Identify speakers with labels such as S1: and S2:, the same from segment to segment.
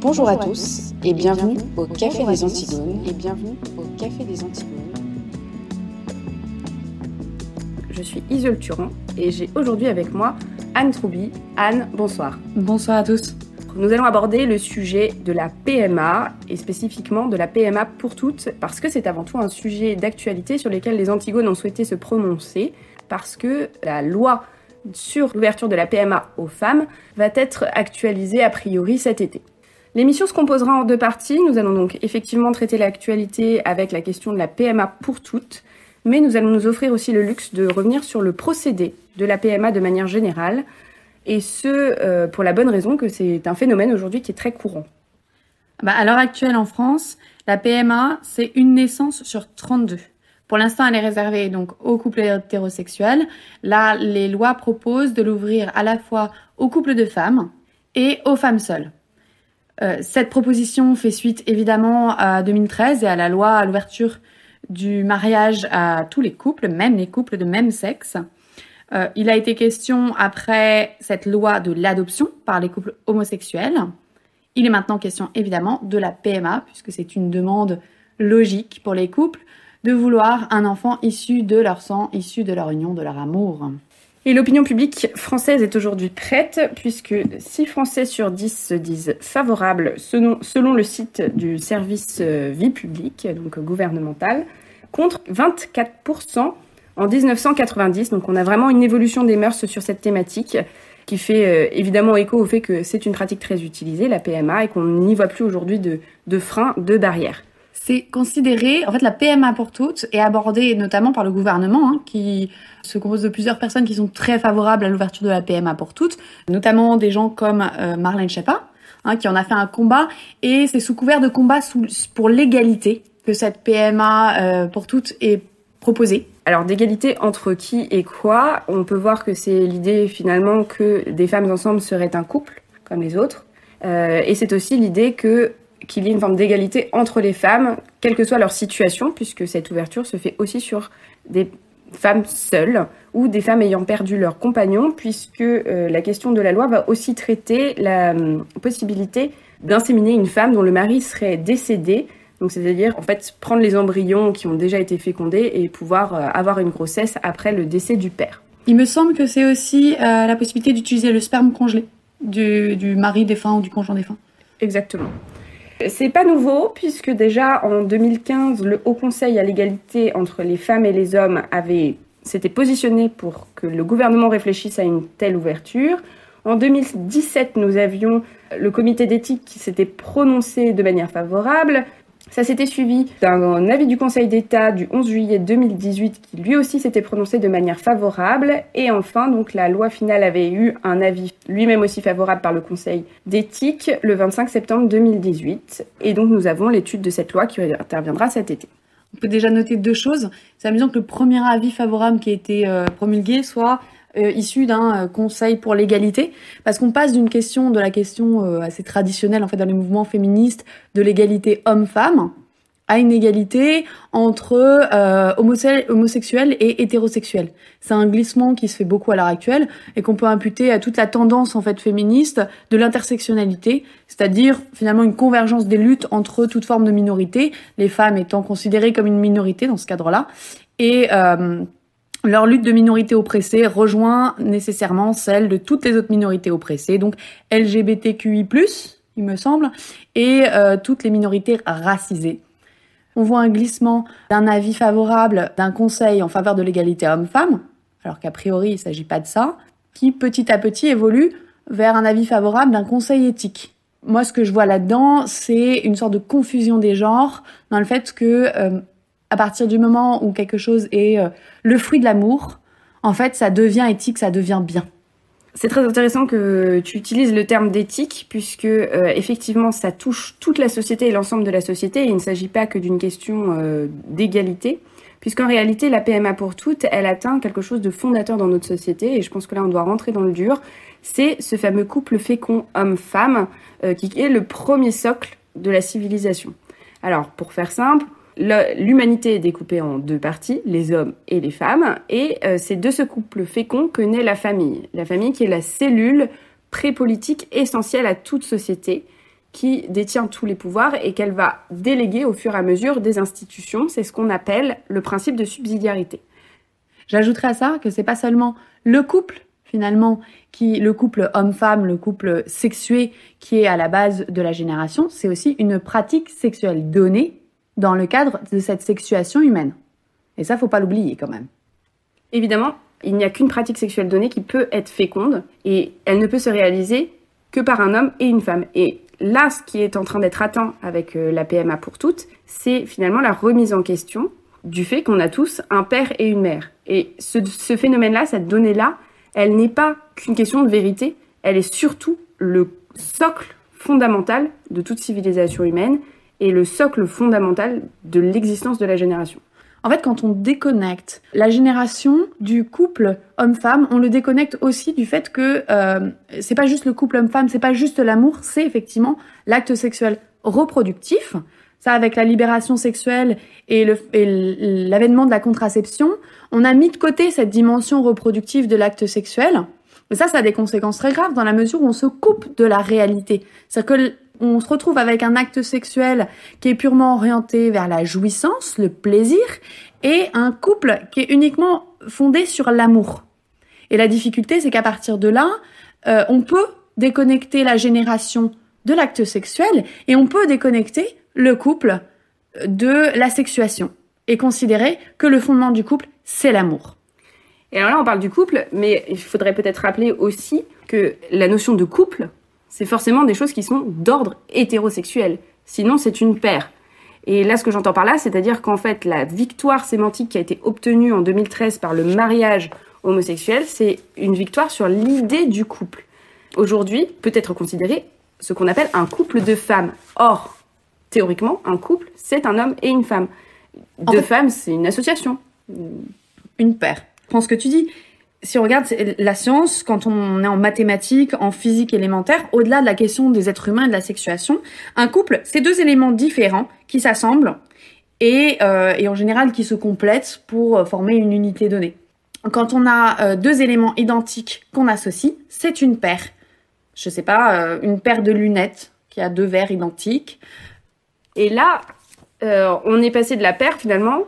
S1: Bonjour à tous et bienvenue au Café des Antigones et bienvenue au Café des Antigones.
S2: Je suis Isole Turan et j'ai aujourd'hui avec moi Anne Troubi. Anne, bonsoir.
S3: Bonsoir à tous.
S2: Nous allons aborder le sujet de la PMA et spécifiquement de la PMA pour toutes parce que c'est avant tout un sujet d'actualité sur lequel les Antigones ont souhaité se prononcer parce que la loi sur l'ouverture de la PMA aux femmes va être actualisée a priori cet été. L'émission se composera en deux parties. Nous allons donc effectivement traiter l'actualité avec la question de la PMA pour toutes, mais nous allons nous offrir aussi le luxe de revenir sur le procédé de la PMA de manière générale, et ce, euh, pour la bonne raison que c'est un phénomène aujourd'hui qui est très courant.
S3: Bah, à l'heure actuelle en France, la PMA, c'est une naissance sur 32. Pour l'instant, elle est réservée donc aux couples hétérosexuels. Là, les lois proposent de l'ouvrir à la fois aux couples de femmes et aux femmes seules. Euh, cette proposition fait suite évidemment à 2013 et à la loi à l'ouverture du mariage à tous les couples, même les couples de même sexe. Euh, il a été question après cette loi de l'adoption par les couples homosexuels. Il est maintenant question évidemment de la PMA, puisque c'est une demande logique pour les couples de vouloir un enfant issu de leur sang, issu de leur union, de leur amour.
S2: Et l'opinion publique française est aujourd'hui prête, puisque 6 Français sur 10 se disent favorables selon, le site du service euh, vie publique, donc gouvernemental, contre 24% en 1990. Donc on a vraiment une évolution des mœurs sur cette thématique qui fait euh, évidemment écho au fait que c'est une pratique très utilisée, la PMA, et qu'on n'y voit plus aujourd'hui de, de freins, de barrières
S3: c'est considéré, en fait, la PMA pour toutes est abordée notamment par le gouvernement, hein, qui se compose de plusieurs personnes qui sont très favorables à l'ouverture de la PMA pour toutes, notamment des gens comme euh, Marlène Schiappa, hein, qui en a fait un combat, et c'est sous couvert de combat pour l'égalité que cette PMA euh, pour toutes est proposée.
S2: Alors d'égalité entre qui et quoi On peut voir que c'est l'idée finalement que des femmes ensemble seraient un couple comme les autres, euh, et c'est aussi l'idée que qu'il y ait une forme d'égalité entre les femmes, quelle que soit leur situation, puisque cette ouverture se fait aussi sur des femmes seules ou des femmes ayant perdu leur compagnon, puisque euh, la question de la loi va aussi traiter la euh, possibilité d'inséminer une femme dont le mari serait décédé. Donc c'est-à-dire en fait prendre les embryons qui ont déjà été fécondés et pouvoir euh, avoir une grossesse après le décès du père.
S3: Il me semble que c'est aussi la possibilité d'utiliser le sperme congelé du, du mari défunt ou du conjoint défunt.
S2: Exactement. C'est pas nouveau puisque déjà en 2015, le Haut Conseil à l'égalité entre les femmes et les hommes avait s'était positionné pour que le gouvernement réfléchisse à une telle ouverture. En 2017, nous avions le comité d'éthique qui s'était prononcé de manière favorable. Ça s'était suivi d'un avis du Conseil d'État du 11 juillet 2018 qui lui aussi s'était prononcé de manière favorable. Et enfin, donc la loi finale avait eu un avis lui-même aussi favorable par le Conseil d'éthique le 25 septembre 2018. Et donc nous avons l'étude de cette loi qui interviendra cet été.
S3: On peut déjà noter deux choses. C'est amusant que le premier avis favorable qui a été euh, promulgué soit euh, issu d'un euh, conseil pour l'égalité, parce qu'on passe d'une question, de la question euh, assez traditionnelle en fait dans les mouvements féministes, de l'égalité homme-femme, à une égalité entre homosexuels et hétérosexuels. C'est un glissement qui se fait beaucoup à l'heure actuelle et qu'on peut imputer à toute la tendance en fait féministe de l'intersectionnalité, c'est-à-dire finalement une convergence des luttes entre toutes formes de minorités, les femmes étant considérées comme une minorité dans ce cadre-là, et leur lutte de minorité oppressée rejoint nécessairement celle de toutes les autres minorités oppressées, donc LGBTQI+, il me semble, et euh, toutes les minorités racisées. On voit un glissement d'un avis favorable d'un conseil en faveur de l'égalité homme-femme, alors qu'a priori il ne s'agit pas de ça, qui petit à petit évolue vers un avis favorable d'un conseil éthique. Moi, ce que je vois là-dedans, c'est une sorte de confusion des genres dans le fait que euh, à partir du moment où quelque chose est euh, le fruit de l'amour, en fait, ça devient éthique, ça devient bien.
S2: C'est très intéressant que tu utilises le terme d'éthique, puisque euh, effectivement, ça touche toute la société et l'ensemble de la société. Il ne s'agit pas que d'une question euh, d'égalité, puisqu'en réalité, la PMA pour toutes, elle atteint quelque chose de fondateur dans notre société. Et je pense que là, on doit rentrer dans le dur. C'est ce fameux couple fécond homme-femme, qui est le premier socle de la civilisation. Alors, pour faire simple, l'humanité est découpée en deux parties, les hommes et les femmes, et euh, c'est de ce couple fécond que naît la famille. La famille qui est la cellule pré-politique essentielle à toute société, qui détient tous les pouvoirs et qu'elle va déléguer au fur et à mesure des institutions. C'est ce qu'on appelle le principe de subsidiarité.
S3: J'ajouterais à ça que c'est pas seulement le couple finalement qui le couple homme-femme, le couple sexué qui est à la base de la génération, c'est aussi une pratique sexuelle donnée dans le cadre de cette sexuation humaine. Et ça faut pas l'oublier quand même.
S2: Évidemment, il n'y a qu'une pratique sexuelle donnée qui peut être féconde et elle ne peut se réaliser que par un homme et une femme. Et là, ce qui est en train d'être atteint avec euh, la PMA pour toutes, c'est finalement la remise en question du fait qu'on a tous un père et une mère. Et ce, ce phénomène-là, cette donnée-là, elle n'est pas qu'une question de vérité, elle est surtout le socle fondamental de toute civilisation humaine et le socle fondamental de l'existence de la génération.
S3: En fait, quand on déconnecte la génération du couple homme-femme, on le déconnecte aussi du fait que euh, c'est pas juste le couple homme-femme, c'est pas juste l'amour, c'est effectivement l'acte sexuel reproductif. Ça, avec la libération sexuelle et l'avènement de la contraception, on a mis de côté cette dimension reproductive de l'acte sexuel. Et ça, ça a des conséquences très graves dans la mesure où on se coupe de la réalité. C'est-à-dire que on se retrouve avec un acte sexuel qui est purement orienté vers la jouissance, le plaisir, et un couple qui est uniquement fondé sur l'amour. Et la difficulté, c'est qu'à partir de là, euh, on peut déconnecter la génération de l'acte sexuel et on peut déconnecter le couple de la sexuation et considérer que le fondement du couple, c'est l'amour.
S2: Et alors là, on parle du couple, mais il faudrait peut-être rappeler aussi que la notion de couple, c'est forcément des choses qui sont d'ordre hétérosexuel. Sinon, c'est une paire. Et là, ce que j'entends par là, c'est-à-dire qu'en fait, la victoire sémantique qui a été obtenue en 2013 par le mariage homosexuel, c'est une victoire sur l'idée du couple. Aujourd'hui, peut être considéré ce qu'on appelle un couple de femmes. Or, théoriquement, un couple, c'est un homme et une femme. Deux femmes, c'est une association.
S3: Une paire. Je pense que tu dis si on regarde la science, quand on est en mathématiques, en physique élémentaire, au-delà de la question des êtres humains et de la sexuation, un couple, c'est deux éléments différents qui s'assemblent et, euh, et, en général qui se complètent pour euh, former une unité donnée. Quand on a euh, deux éléments identiques qu'on associe, c'est une paire. Je sais pas, une paire de lunettes qui a deux verres identiques.
S2: Et là, on est passé de la paire finalement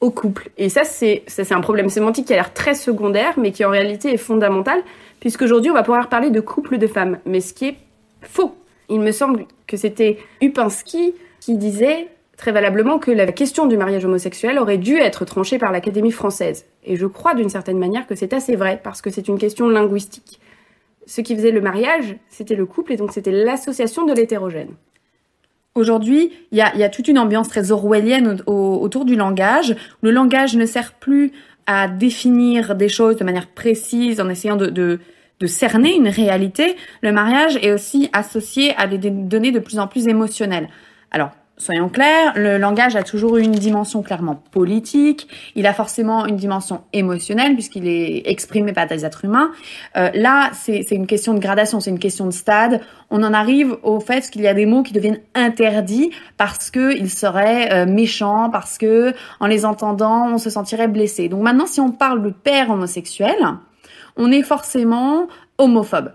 S2: au couple. Et ça, c'est un problème sémantique qui a l'air très secondaire, mais qui en réalité est fondamental, puisqu'aujourd'hui, on va pouvoir parler de couple de femmes, mais ce qui est faux. Il me semble que c'était Upinski qui disait très valablement que la question du mariage homosexuel aurait dû être tranchée par l'Académie française. Et je crois d'une certaine manière que c'est assez vrai, parce que c'est une question linguistique. Ce qui faisait le mariage, c'était le couple, et donc c'était l'association de l'hétérogène.
S3: Aujourd'hui, il y a, toute une ambiance très orwellienne autour du langage. Le langage ne sert plus à définir des choses de manière précise en essayant de, de cerner une réalité. Le mariage est aussi associé à des données de plus en plus émotionnelles. Alors, soyons clairs, le langage a toujours eu une dimension clairement politique, il a forcément une dimension émotionnelle puisqu'il est exprimé par des êtres humains. Euh, là, c'est une question de gradation, c'est une question de stade. On en arrive au fait qu'il y a des mots qui deviennent interdits parce qu'ils seraient euh, méchants, parce que en les entendant, on se sentirait blessé. Donc maintenant, si on parle de père homosexuel, on est forcément homophobe.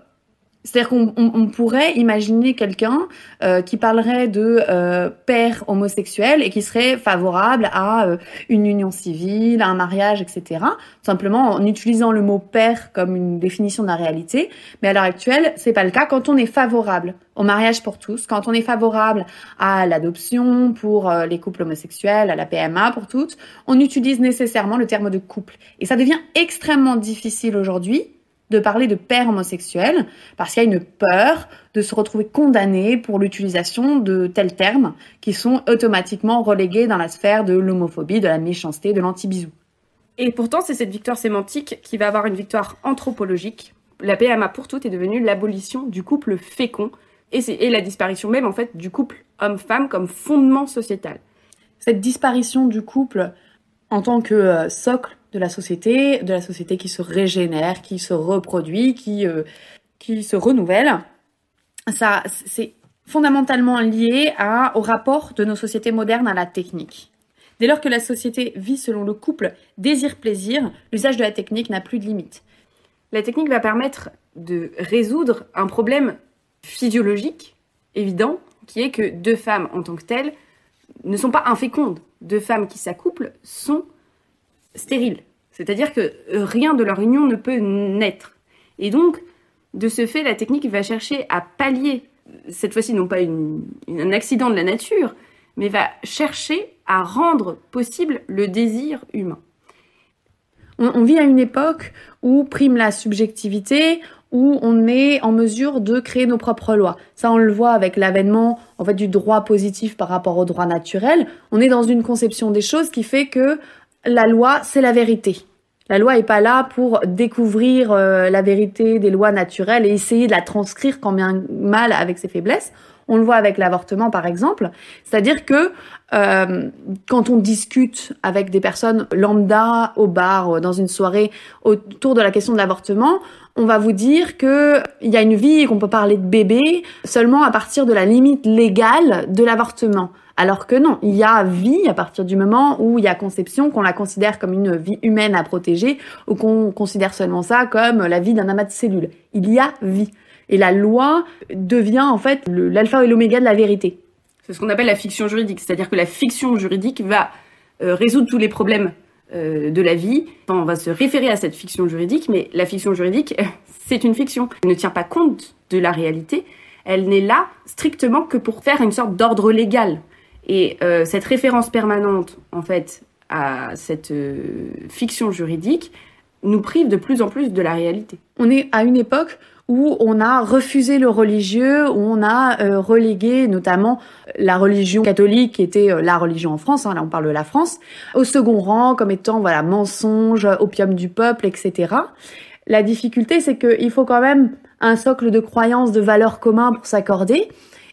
S3: C'est-à-dire qu'on pourrait imaginer quelqu'un euh, qui parlerait de euh, père homosexuel et qui serait favorable à euh, une union civile, à un mariage, etc. Simplement en utilisant le mot père comme une définition de la réalité. Mais à l'heure actuelle, c'est pas le cas. Quand on est favorable au mariage pour tous, quand on est favorable à l'adoption pour les couples homosexuels, à la PMA pour toutes, on utilise nécessairement le terme de couple. Et ça devient extrêmement difficile aujourd'hui de parler de père homosexuel parce qu'il y a une peur de se retrouver condamné pour l'utilisation de tels termes qui sont automatiquement relégués dans la sphère de l'homophobie, de la méchanceté, de l'anti-bisou.
S2: Et pourtant, c'est cette victoire sémantique qui va avoir une victoire anthropologique. La PMA pour toutes est devenue l'abolition du couple fécond et, et la disparition même en fait du couple homme-femme comme fondement sociétal.
S3: Cette disparition du couple en tant que euh, socle de la société, de la société qui se régénère, qui se reproduit, qui, euh, qui se renouvelle. Ça, c'est fondamentalement lié à, au rapport de nos sociétés modernes à la technique. Dès lors que la société vit selon le couple désir-plaisir, l'usage de la technique n'a plus de limite.
S2: La technique va permettre de résoudre un problème physiologique évident qui est que deux femmes en tant que telles ne sont pas infécondes. Deux femmes qui s'accouplent sont stériles. C'est-à-dire que rien de leur union ne peut naître. Et donc, de ce fait, la technique va chercher à pallier, cette fois-ci non pas un accident de la nature, mais va chercher à rendre possible le désir humain.
S3: On, vit à une époque où prime la subjectivité, où on est en mesure de créer nos propres lois. Ça, on le voit avec l'avènement en fait du droit positif par rapport au droit naturel. On est dans une conception des choses qui fait que la loi, c'est la vérité. La loi est pas là pour découvrir euh, la vérité des lois naturelles et essayer de la transcrire quand bien mal avec ses faiblesses. On le voit avec l'avortement, par exemple. C'est-à-dire que euh, quand on discute avec des personnes lambda au bar, dans une soirée, autour de la question de l'avortement, on va vous dire que il y a une vie et qu'on peut parler de bébé seulement à partir de la limite légale de l'avortement. Alors que non, il y a vie à partir du moment où il y a conception, qu'on la considère comme une vie humaine à protéger, ou qu'on considère seulement ça comme la vie d'un amas de cellules. Il y a vie. Et la loi devient en fait l'alpha et l'oméga de la vérité.
S2: C'est ce qu'on appelle la fiction juridique, c'est-à-dire que la fiction juridique va euh, résoudre tous les problèmes euh, de la vie. on va se référer à cette fiction juridique, mais la fiction juridique, c'est une fiction. Elle ne tient pas compte de la réalité. Elle n'est là strictement que pour faire une sorte d'ordre légal. Et euh, cette référence permanente, en fait, à cette fiction juridique, nous prive de plus en plus de la réalité.
S3: On est à une époque où on a refusé le religieux, où on a euh, relégué notamment la religion catholique, qui était euh, la religion en France, hein, là on parle de la France, au second rang comme étant voilà mensonge, opium du peuple, etc. La difficulté, c'est qu'il faut quand même un socle de croyances, de valeurs communs pour s'accorder.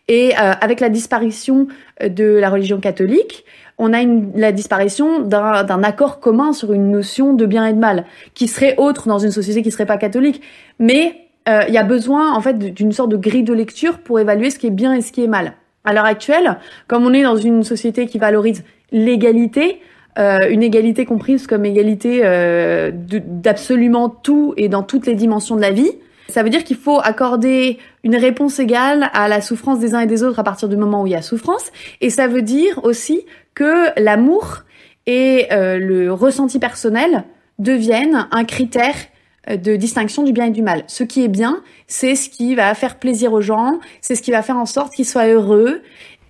S3: Et euh, avec la disparition de la religion catholique, on a la disparition d'un accord commun sur une notion de bien et de mal, qui serait autre dans une société qui serait pas catholique. Mais euh, il y a besoin en fait d'une sorte de grille de lecture pour évaluer ce qui est bien et ce qui est mal. À l'heure actuelle, comme on est dans une société qui valorise l'égalité, euh, une égalité comprise comme égalité euh, d'absolument tout et dans toutes les dimensions de la vie, ça veut dire qu'il faut accorder une réponse égale à la souffrance des uns et des autres à partir du moment où il y a souffrance. Et ça veut dire aussi que l'amour et le ressenti personnel deviennent un critère euh, de distinction du bien et du mal. Ce qui est bien, c'est ce qui va faire plaisir aux gens, c'est ce qui va faire en sorte qu'ils soient heureux.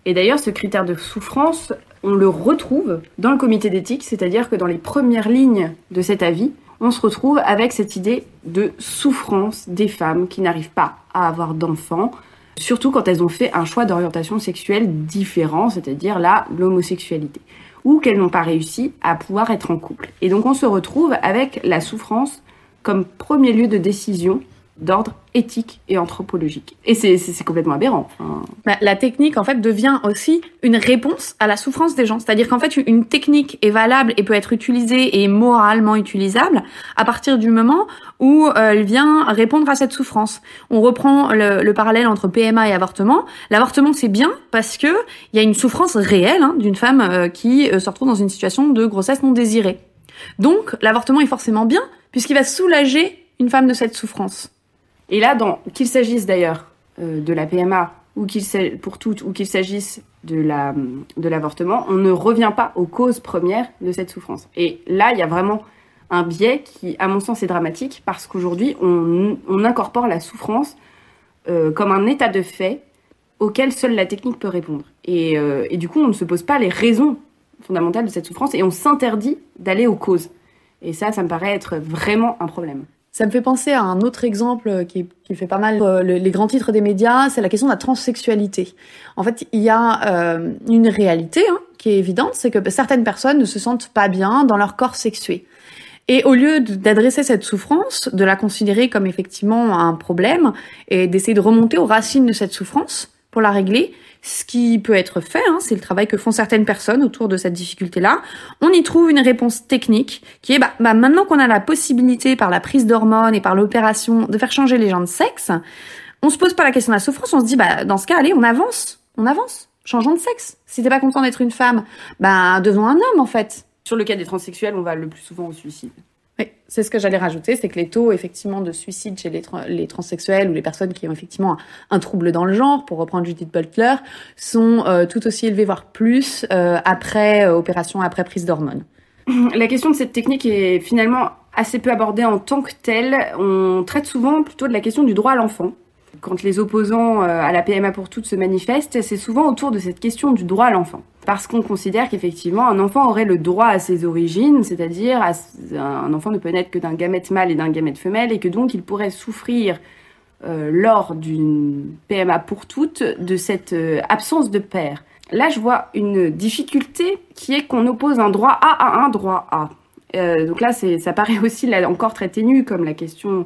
S2: Et d'ailleurs, ce critère de souffrance, on le retrouve dans le comité d'éthique, c'est-à-dire que dans les premières lignes de cet avis, on se retrouve avec cette idée de souffrance des femmes qui n'arrivent pas à avoir d'enfants, surtout quand elles ont fait un choix d'orientation sexuelle différent, c'est-à-dire là, l'homosexualité, ou qu'elles n'ont pas réussi à pouvoir être en couple. Et donc on se retrouve avec la souffrance comme premier lieu de décision d'ordre éthique et anthropologique. Et c'est complètement aberrant.
S3: Bah, la technique, en fait, devient aussi une réponse à la souffrance des gens. C'est-à-dire qu'en fait, une technique est valable et peut être utilisée et moralement utilisable à partir du moment où euh, elle vient répondre à cette souffrance. On reprend le, parallèle entre PMA et avortement. L'avortement, c'est bien parce que il y a une souffrance réelle hein, d'une femme euh, qui euh, se retrouve dans une situation de grossesse non désirée. Donc, l'avortement est forcément bien puisqu'il va soulager une femme de cette souffrance.
S2: Et là, qu'il s'agisse d'ailleurs euh, de la PMA ou qu'il pour toutes ou qu'il s'agisse de la de l'avortement, on ne revient pas aux causes premières de cette souffrance. Et là, il y a vraiment un biais qui, à mon sens, est dramatique parce qu'aujourd'hui, on, incorpore la souffrance euh, comme un état de fait auquel seule la technique peut répondre. Et, euh, et, du coup, on ne se pose pas les raisons fondamentales de cette souffrance et on s'interdit d'aller aux causes. Et ça, ça me paraît être vraiment un problème.
S3: Ça me fait penser à un autre exemple qui, fait pas mal euh, les grands titres des médias, c'est la question de la transsexualité. En fait, il y a euh, une réalité hein, qui est évidente, c'est que certaines personnes ne se sentent pas bien dans leur corps sexué. Et au lieu d'adresser cette souffrance, de la considérer comme effectivement un problème et d'essayer de remonter aux racines de cette souffrance pour la régler, ce qui peut être fait, hein, c'est le travail que font certaines personnes autour de cette difficulté-là. On y trouve une réponse technique qui est, bah, bah maintenant qu'on a la possibilité par la prise d'hormones et par l'opération de faire changer les gens de sexe, on se pose pas la question de la souffrance, on se dit, bah dans ce cas, allez, on avance, on avance, changeons de sexe. Si t'es pas content d'être une femme, bah devenons un homme en fait.
S2: Sur le cas des transsexuels, on va le plus souvent au suicide.
S3: Oui, c'est ce que j'allais rajouter, c'est que les taux effectivement de suicide chez les, transsexuels ou les personnes qui ont effectivement un, trouble dans le genre, pour reprendre Judith Butler, sont euh, tout aussi élevés, voire plus, euh, après euh, opération, après prise d'hormones.
S2: La question de cette technique est finalement assez peu abordée en tant que telle. On traite souvent plutôt de la question du droit à l'enfant. Quand les opposants à la PMA pour toutes se manifestent, c'est souvent autour de cette question du droit à l'enfant parce qu'on considère qu'effectivement un enfant aurait le droit à ses origines, c'est-à-dire un enfant ne peut naître que d'un gamète mâle et d'un gamète femelle, et que donc il pourrait souffrir euh, lors d'une PMA pour toutes de cette euh, absence de père. Là, je vois une difficulté qui est qu'on oppose un droit A à un droit A. Euh, donc là, ça paraît aussi encore très ténu comme la question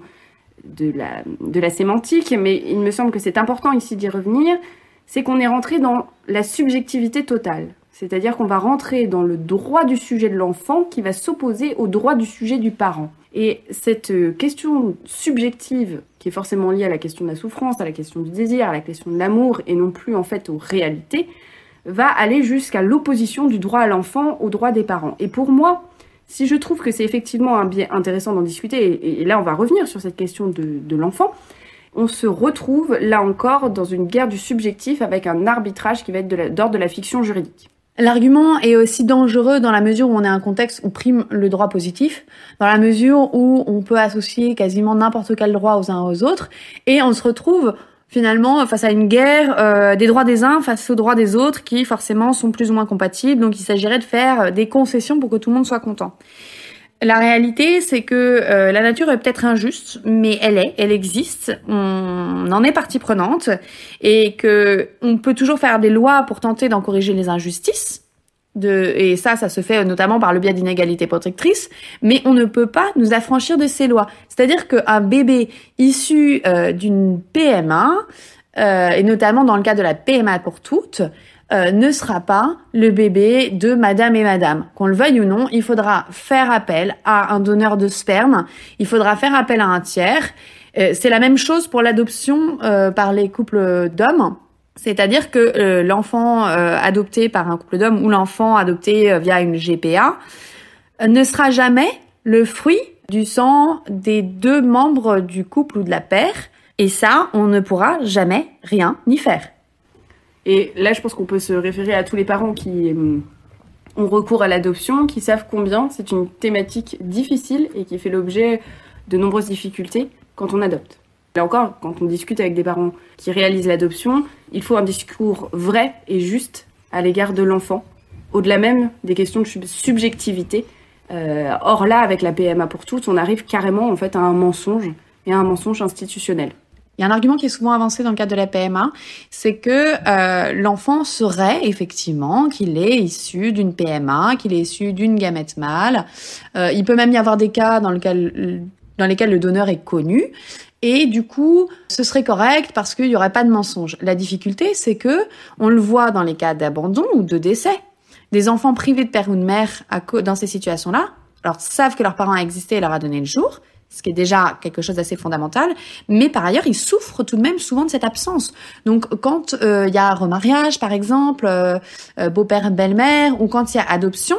S2: de la, de la sémantique, mais il me semble que c'est important ici d'y revenir c'est qu'on est rentré dans la subjectivité totale. C'est-à-dire qu'on va rentrer dans le droit du sujet de l'enfant qui va s'opposer au droit du sujet du parent. Et cette euh, question subjective, qui est forcément liée à la question de la souffrance, à la question du désir, à la question de l'amour, et non plus en fait aux réalités, va aller jusqu'à l'opposition du droit à l'enfant au droit des parents. Et pour moi, si je trouve que c'est effectivement un biais intéressant d'en discuter, et, là on va revenir sur cette question de l'enfant, on se retrouve là encore dans une guerre du subjectif avec un arbitrage qui va être d'ordre de, la fiction juridique.
S3: L'argument est aussi dangereux dans la mesure où on est un contexte où prime le droit positif, dans la mesure où on peut associer quasiment n'importe quel droit aux uns aux autres, et on se retrouve finalement face à une guerre euh, des droits des uns face aux droits des autres qui forcément sont plus ou moins compatibles, donc il s'agirait de faire des concessions pour que tout le monde soit content. La réalité, c'est que euh, la nature est peut-être injuste, mais elle est, elle existe. On en est partie prenante et que on peut toujours faire des lois pour tenter d'en corriger les injustices. De, et ça, ça se fait notamment par le biais d'inégalités protectrices, mais on ne peut pas nous affranchir de ces lois. C'est-à-dire qu'un bébé issu euh, d'une PMA, euh, et notamment dans le cas de la PMA pour toutes, euh, ne sera pas le bébé de madame et madame. Qu'on le veuille ou non, il faudra faire appel à un donneur de sperme, il faudra faire appel à un tiers. Euh, c'est la même chose pour l'adoption euh, par les couples d'hommes. C'est-à-dire que l'enfant adopté par un couple d'hommes ou l'enfant adopté via une GPA ne sera jamais le fruit du sang des deux membres du couple ou de la paire. Et ça, on ne pourra jamais rien y faire.
S2: Et là, je pense qu'on peut se référer à tous les parents qui euh, ont recours à l'adoption, qui savent combien c'est une thématique difficile et qui fait l'objet de nombreuses difficultés quand on adopte. Là encore, quand on discute avec des parents qui réalisent l'adoption, il faut un discours vrai et juste à l'égard de l'enfant, au-delà même des questions de subjectivité. Euh, or là, avec la PMA pour toutes, on arrive carrément en fait à un mensonge et à un mensonge institutionnel.
S3: Il y a un argument qui est souvent avancé dans le cadre de la PMA, c'est que euh, l'enfant serait effectivement qu'il est issu d'une PMA, qu'il est issu d'une gamète mâle. Euh, il peut même y avoir des cas dans, dans lesquels le donneur est connu. Et du coup, ce serait correct parce qu'il n'y aurait pas de mensonge. La difficulté, c'est que on le voit dans les cas d'abandon ou de décès. Des enfants privés de père ou de mère dans ces situations-là, alors savent que leur parent a existé et leur a donné le jour, ce qui est déjà quelque chose d'assez fondamental, mais par ailleurs, ils souffrent tout de même souvent de cette absence. Donc, quand euh, il y a remariage, par exemple, euh, euh, beau-père, belle-mère, ou quand il y a adoption,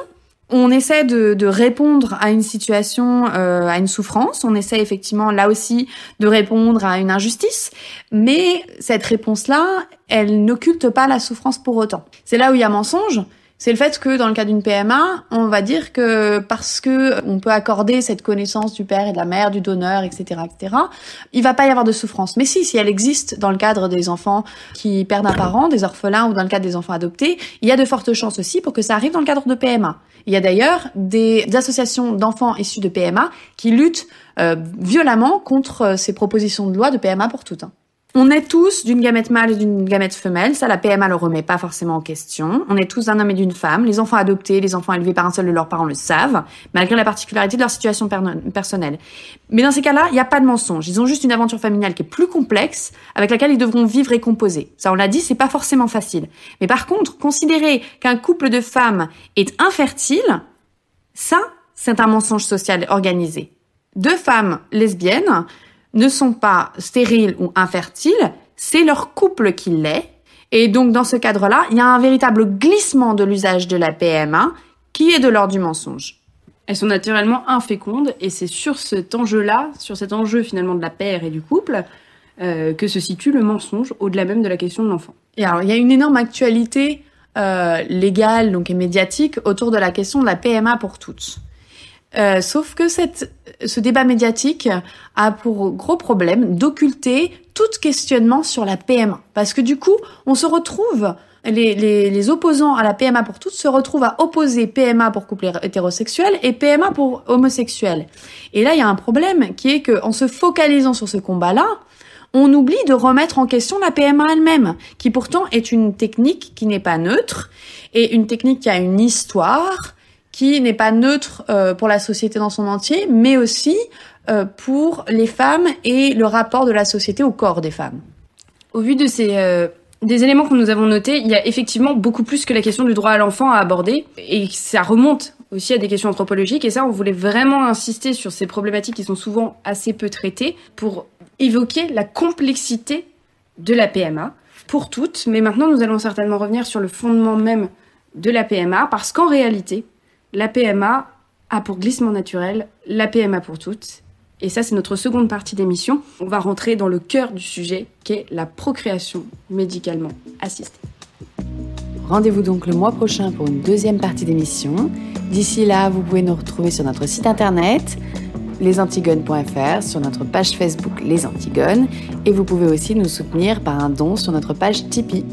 S3: on essaie de, répondre à une situation, à une souffrance. On essaie effectivement là aussi de répondre à une injustice, mais cette réponse-là, elle n'occulte pas la souffrance pour autant. C'est là où il y a mensonge c'est le fait que dans le cas d'une PMA, on va dire que parce que on peut accorder cette connaissance du père et de la mère, du donneur, etc., etc., il va pas y avoir de souffrance. Mais si, si elle existe dans le cadre des enfants qui perdent un parent, des orphelins ou dans le cadre des enfants adoptés, il y a de fortes chances aussi pour que ça arrive dans le cadre de PMA. Il y a d'ailleurs des, associations d'enfants issus de PMA qui luttent euh, violemment contre euh, ces propositions de loi de PMA pour toutes. Hein. On est tous d'une gamète mâle et d'une gamète femelle, ça la PMA le remet pas forcément en question. On est tous d'un homme et d'une femme. Les enfants adoptés, les enfants élevés par un seul de leurs parents le savent, malgré la particularité de leur situation personnelle. Mais dans ces cas-là, il n'y a pas de mensonge. Ils ont juste une aventure familiale qui est plus complexe, avec laquelle ils devront vivre et composer. Ça, on l'a dit, c'est pas forcément facile. Mais par contre, considérer qu'un couple de femmes est infertile, ça, c'est un mensonge social organisé. Deux femmes lesbiennes ne sont pas stériles ou infertiles, c'est leur couple qui l'est. Et donc, dans ce cadre-là, il y a un véritable glissement de l'usage de la PMA qui est de l'ordre du mensonge.
S2: elles sont naturellement infécondes et c'est sur cet enjeu-là, sur cet enjeu finalement de la paire et du couple, euh, que se situe le mensonge au-delà même de la question de l'enfant.
S3: Et alors, il y a une énorme actualité euh, légale donc et médiatique autour de la question de la PMA pour toutes. Euh, sauf que cette, ce débat médiatique a pour gros problème d'occulter tout questionnement sur la PMA. Parce que du coup, on se retrouve, les, les, les, opposants à la PMA pour toutes se retrouvent à opposer PMA pour couple hétérosexuel et PMA pour homosexuel. Et là, il y a un problème qui est qu'en se focalisant sur ce combat-là, on oublie de remettre en question la PMA elle-même, qui pourtant est une technique qui n'est pas neutre et une technique qui a une histoire, qui n'est pas neutre euh, pour la société dans son entier, mais aussi euh, pour les femmes et le rapport de la société au corps des femmes.
S2: Au vu de ces euh, des éléments que nous avons notés, il y a effectivement beaucoup plus que la question du droit à l'enfant à aborder, et ça remonte aussi à des questions anthropologiques, et ça, on voulait vraiment insister sur ces problématiques qui sont souvent assez peu traitées pour évoquer la complexité de la PMA pour toutes, mais maintenant nous allons certainement revenir sur le fondement même de la PMA, parce qu'en réalité, la PMA a pour glissement naturel la PMA pour toutes. Et ça, c'est notre seconde partie d'émission. On va rentrer dans le cœur du sujet, qui est la procréation médicalement assistée.
S1: Rendez-vous donc le mois prochain pour une deuxième partie d'émission. D'ici là, vous pouvez nous retrouver sur notre site internet lesantigones.fr, sur notre page Facebook Les Antigones, et vous pouvez aussi nous soutenir par un don sur notre page Tipeee.